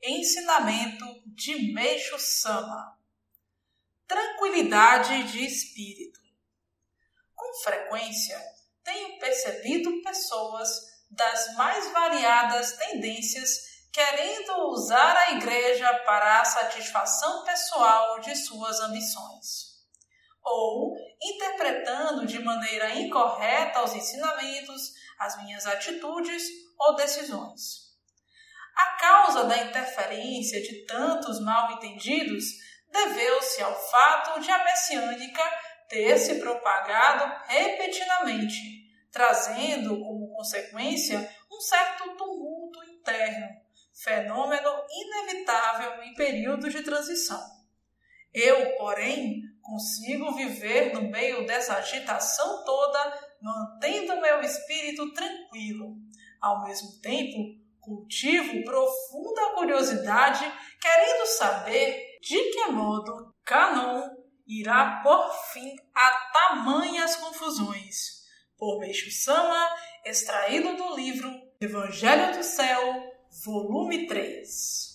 Ensinamento de Meixo Sama Tranquilidade de espírito. Com frequência, tenho percebido pessoas das mais variadas tendências querendo usar a igreja para a satisfação pessoal de suas ambições, ou interpretando de maneira incorreta os ensinamentos, as minhas atitudes ou decisões. Causa da interferência de tantos mal entendidos deveu-se ao fato de a messiânica ter se propagado repetidamente, trazendo como consequência um certo tumulto interno, fenômeno inevitável em períodos de transição. Eu, porém, consigo viver no meio dessa agitação toda, mantendo meu espírito tranquilo. Ao mesmo tempo, cultivo profunda curiosidade, querendo saber de que modo Canon irá por fim a tamanhas confusões. Por Meixo Sama, extraído do livro Evangelho do Céu, volume 3.